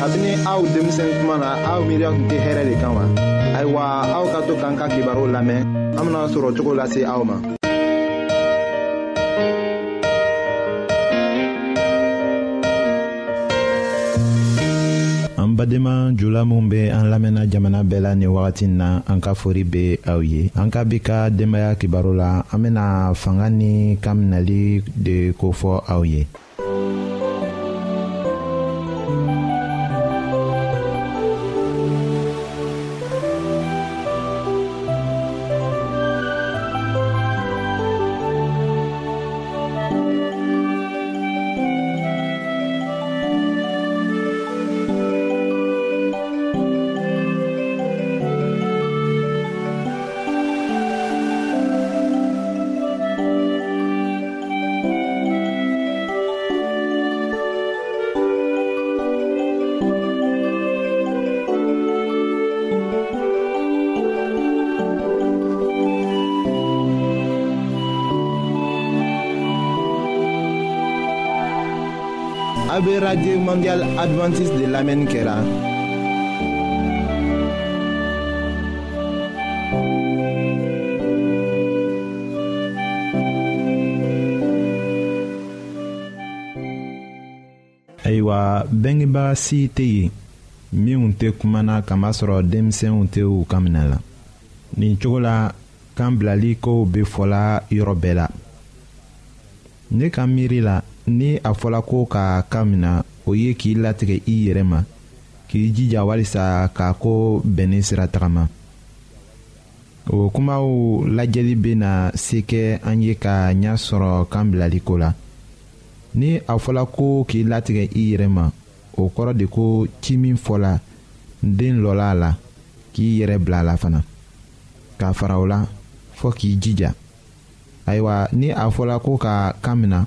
kabini aw denmisɛn tuma na aw miiriya tun tɛ hɛrɛ de kan wa ayiwa aw ka to k'an ka kibaru lamɛn an bena sɔrɔ cogo lase aw ma an badenma jula min be an lamɛnna jamana bɛɛ la nin wagati na an ka fori be aw ye an ka bi ka denbaaya kibaru la an bena fanga ni kan minɛli de kofɔ aw ye A be radye mondial adventis de lamen kera. La. ayiwa bengebaga si tɛ yen minw tɛ kumana kamasɔrɔ denmisɛnw tɛ u kan minɛ la nin cogo la kan bilali kow be fɔla yɔrɔ bɛɛ la ne ka miiri la ni a fɔla ko ka kan min na o ye k'i latigɛ i yɛrɛ ma k'i jija walisa k'a ko bɛnni sira tagama o kumaw lajɛli bena se kɛ an ye ka ɲa sɔrɔ kan bilaliko la ni a fɔla ko k'i latigɛ i yɛrɛ ma o kɔrɔ de ko ci min fɔla den lɔla a la k'i yɛrɛ bila a la fana k'a fara o la fɔɔ k'i jija ayiwa ni a fɔla ko ka kan mina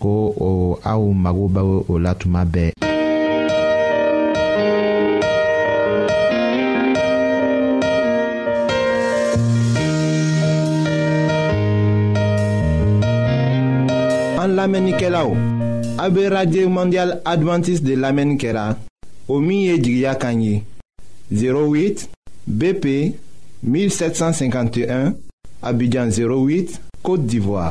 ko o aw o la tuma bɛɛ. mondial adventiste de lamɛnni kɛra o min ye 08 bp 1751 abidjan 08 côte d'ivoire.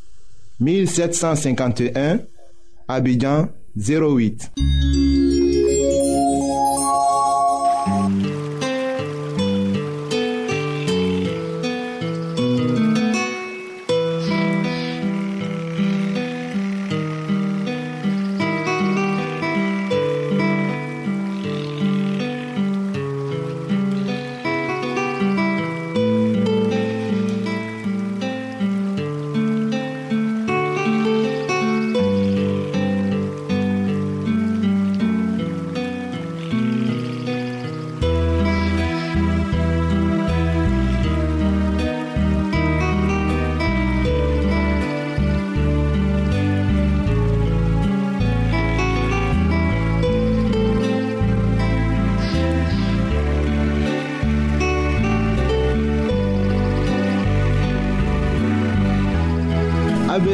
1751, Abidjan 08.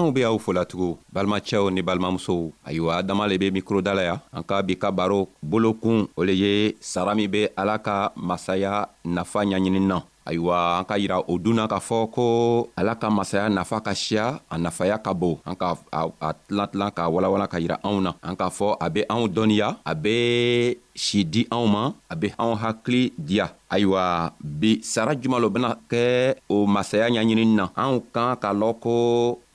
anw be aw folatugun balimacɛw ni balimamusow ayiwa adama le be mikroda la ya an ka bi ka baro bolokun o le ye sara min be ala ka masaya nafa ɲaɲini na ayiwa an ka yira o dunna k'a fɔ ko ala ka masaya nafa ka siya a nafaya ka bon an ka a tilan tilan k'a walawala ka yira anw na an k'a fɔ a be anw dɔnniya a be si di anw ma a be anw hakili diya ayiwa bi sara juman lo bena kɛ o masaya ɲaɲinini na anw kan k'a lɔn ko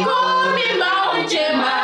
Mbinguni Gemma.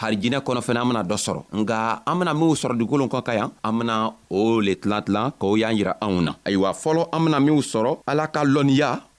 harijinɛ kɔnɔ fɛnɛ an bena dɔ sɔrɔ nga an bena minw sɔrɔ dugukolo kɔn ka yan an bena o le tilan tilan k'o y'an yira anw na ayiwa fɔlɔ an bena minw sɔrɔ ala ka lɔnniya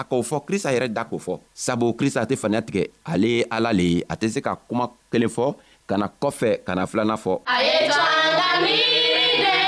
a k'o fɔ krista yɛrɛ da k'o fɔ sabu krista tɛ faniya tigɛ ale ye ala le ye a tɛ se ka kuma kelen fɔ ka na kɔfɛ ka na filanan fɔ a ye to an ka miiri de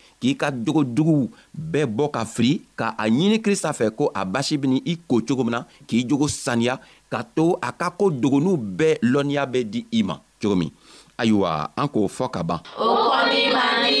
k'i ka jogo juguw bɛɛ bɔ ka fili ka a ɲini krista fɛ ko a basi bini i ko cogo min na k'i jogo saniya ka to a ka ko dogonuw bɛɛ lɔnniya bɛ di i ma cogo min ayiwa an k'o fɔ ka ban o kɔni man di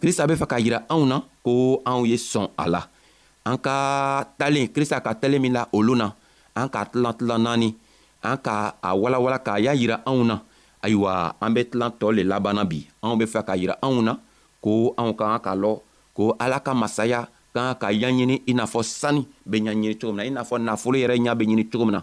krista be fɛ k'a yira anw na ko anw ye sɔn a la an ka talen krista ka talen min la olu na an k'a tilan tilan naani an ka a walawala k'a y'a yira anw na ayiwa an be tilan tɔɔ le labanna bi anw be fɛ k'a yira anw na ko anw ka kan k'a lɔ ko ala ka masaya ka kan ka ɲaɲini i n'a fɔ sani be ɲaɲini cogo min na i n'a fɔ nafolo yɛrɛ ɲa be ɲini cogo min na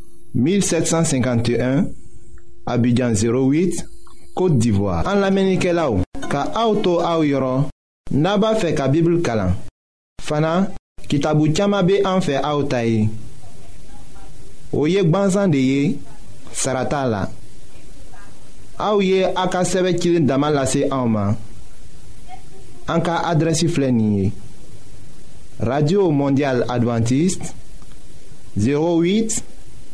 1751 Abidjan 08 Kote d'Ivoire An la menike la ou Ka auto a ou yoron Naba fe ka bibl kalan Fana kitabou tchama be an fe a ou tayi Ou yek ban zande ye Sarata la A ou ye akasewe kilin damal la se a ou man An ka adresi flenye Radio Mondial Adventist 08 Abidjan 08